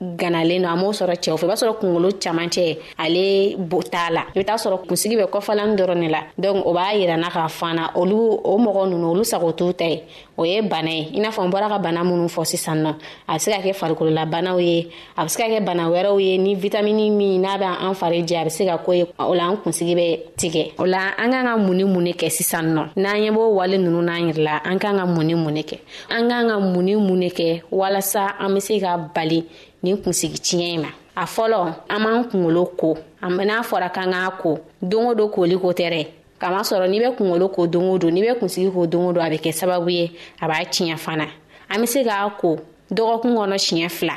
ganalen don a m'o sɔrɔ cɛw fɛ i b'a sɔrɔ kungolo camancɛ ale bo t'a la i bɛ taa sɔrɔ kunsigi bɛ kɔfalani dɔrɔn ne la donc o b'a yirana k'a fana olu o mɔgɔ nunu olu sago t'u ta ye o ye bana ye i n'a fɔ n bɔra ka bana minnu fɔ sisan nɔ a bɛ se ka kɛ farikololabanaw ye a bɛ se ka kɛ bana wɛrɛw ye ni vitamini min n'a bɛ an fari jɛ a bɛ se ka ko ye o la an kunsigi bɛ tigɛ o la an k'an ka mun ni mun de kɛ sisan nɔ n'an ye b'o wale ninnu n'an yɛrɛ la an k'an ka mun ni mun de kɛ an k'an ka mun ni mun de kɛ walasa an bɛ se ka bali nin kunsigi tiɲɛ in ma a fɔlɔ an b'an kunkolo ko n'a fɔra k'an k'a ko don o don koli ko tɛ dɛ kama sɔrɔ n'i bɛ kunkolo ko don o don n'i bɛ kunsigi ko don o don a bɛ kɛ sababu ye a b'a tiɲɛ fana an bɛ se k'a ko dɔgɔkun kɔnɔ siɲɛ fila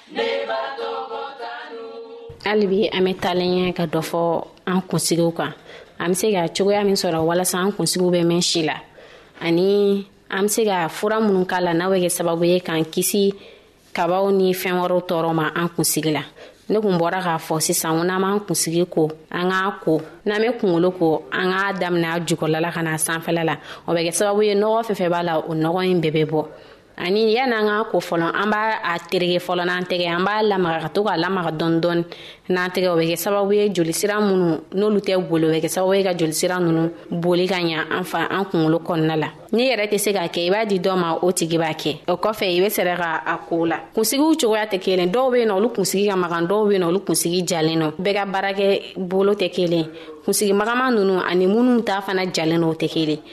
hali bi an bɛ talen ɲɛ ka dɔ fɔ an kunsigiw kan an bɛ se ka cogoya min sɔrɔ walasa an kunsigiw bɛ mɛn si la ani an bɛ se ka fura minnu k'a la n'a bɛ kɛ sababu ye k'an kisi kabaw ni fɛn wɛrɛw tɔɔrɔ ma an kunsigi la ne kun bɔra k'a fɔ sisan ko n'an b'an kunsigi ko an k'a ko n'an bɛ kunkolo ko an k'a daminɛ a jukɔrɔla la ka na sanfɛla la o bɛ kɛ sababu ye nɔgɔ fɛn fɛn b'a la o nɔgɔ in bɛɛ bɛ bɔ ani yan'an ka ko fɔlɔ an b'a a terege fɔlɔ n'an tɛgɛ an b'a lamaga ka to k'a lamaga dɔɔni dɔɔni n'an tɛgɛ o bɛ kɛ sababu ye jolisira minnu n'olu tɛ boli o bɛ kɛ sababu ye ka jolisira ninnu boli ka ɲa an fa an kunkolo kɔnɔna la n'i yɛrɛ tɛ se k'a kɛ i b'a di dɔ ma o tigi b'a kɛ o kɔfɛ i bɛ sɛrɛ ka a ko la kunsigiw cogoya tɛ kelen dɔw bɛ yen nɔ olu kunsigi ka magan dɔw bɛ yen nɔ olu kunsigi jalen nɔ bɛɛ ka baarakɛ bolo tɛ kelen kunsigi magama ninnu ani minnu ta fana jalen nɔ o tɛ kelen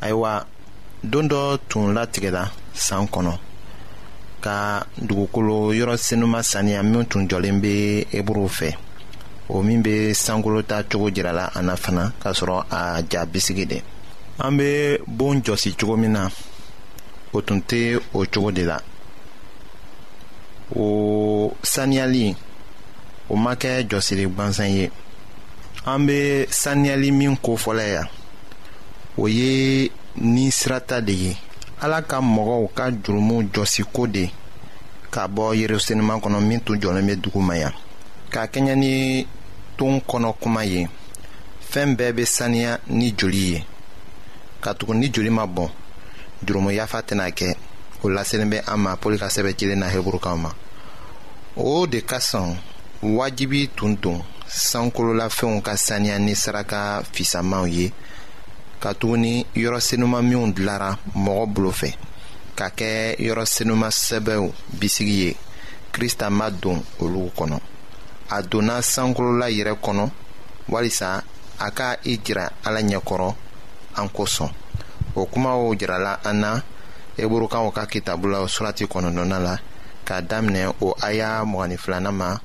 ayiwa don dɔ tun latigɛra san kɔnɔ ka dugukolo yɔrɔ senuma saniya min tun jɔlen bɛ eburu fɛ o min bɛ sankɔrɔta cogo jira la an na fana k'a sɔrɔ a ja bisigi de an bɛ bon jɔsi cogo min na o tun tɛ o cogo de la o saniyali o ma kɛ jɔsiri gansan ye an bɛ saniyali min ko fɔlɔ yan o ye ni sirata de ye ala ka mɔgɔw ka jurumu jɔsiko de ka bɔ yerusalema kɔnɔ min tun jɔlen bɛ dugu ma yan ka kɛɲɛ ni ton kɔnɔ kuma ye fɛn bɛɛ bɛ saniya ni joli ye katugu ni joli ma bɔn jurumu yafa tɛna kɛ o laselen bɛ an ma pɔli ka sɛbɛn cilen na heburukaw ma o de ka sɔn wajibi tun don sankololafɛnw ka saniya ni saraka fisamanw ye katuguni yɔrɔ senuma minw dilara mɔgɔ bolo fɛ ka kɛ yɔrɔ senuma sɛbɛw bisigi ye krista ma don olu kɔnɔ a donna sankolola yɛrɛ kɔnɔ walisa a ka i jira ala ɲɛkɔrɔ an kosɔn o kumaw jirala an na eburukaw ka kitabu la surati kɔnɔntɔnnan la k'a daminɛ o aya mɔgɔnin filanan ma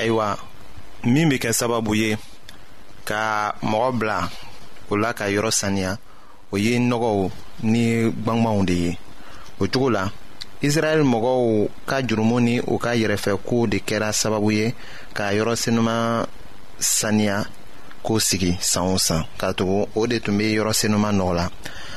ayiwa min bɛ kɛ sababu ye ka mɔgɔ bila o la ka yɔrɔ saniya o ye nɔgɔw ni gbangbangw de ye o cogo la israɛl mɔgɔw ka jurumu ni u ka yɛrɛfɛkow de kɛra sababu ye ka yɔrɔ senuma saniya ko sigi san o san ka tugu o de tun bɛ yɔrɔ senuma nɔgɔ la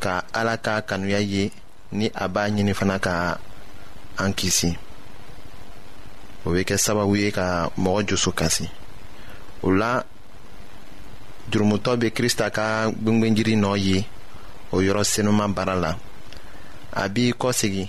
ka ala ka kanuya ye ni a b'a ɲini fana ka an kisi o bɛ kɛ sababu ye ka mɔgɔ joso kasi o la jurumutɔ bɛ krista ka gwengwenjiri nɔ ye o yɔrɔ senuma baara la a b'i kɔsegi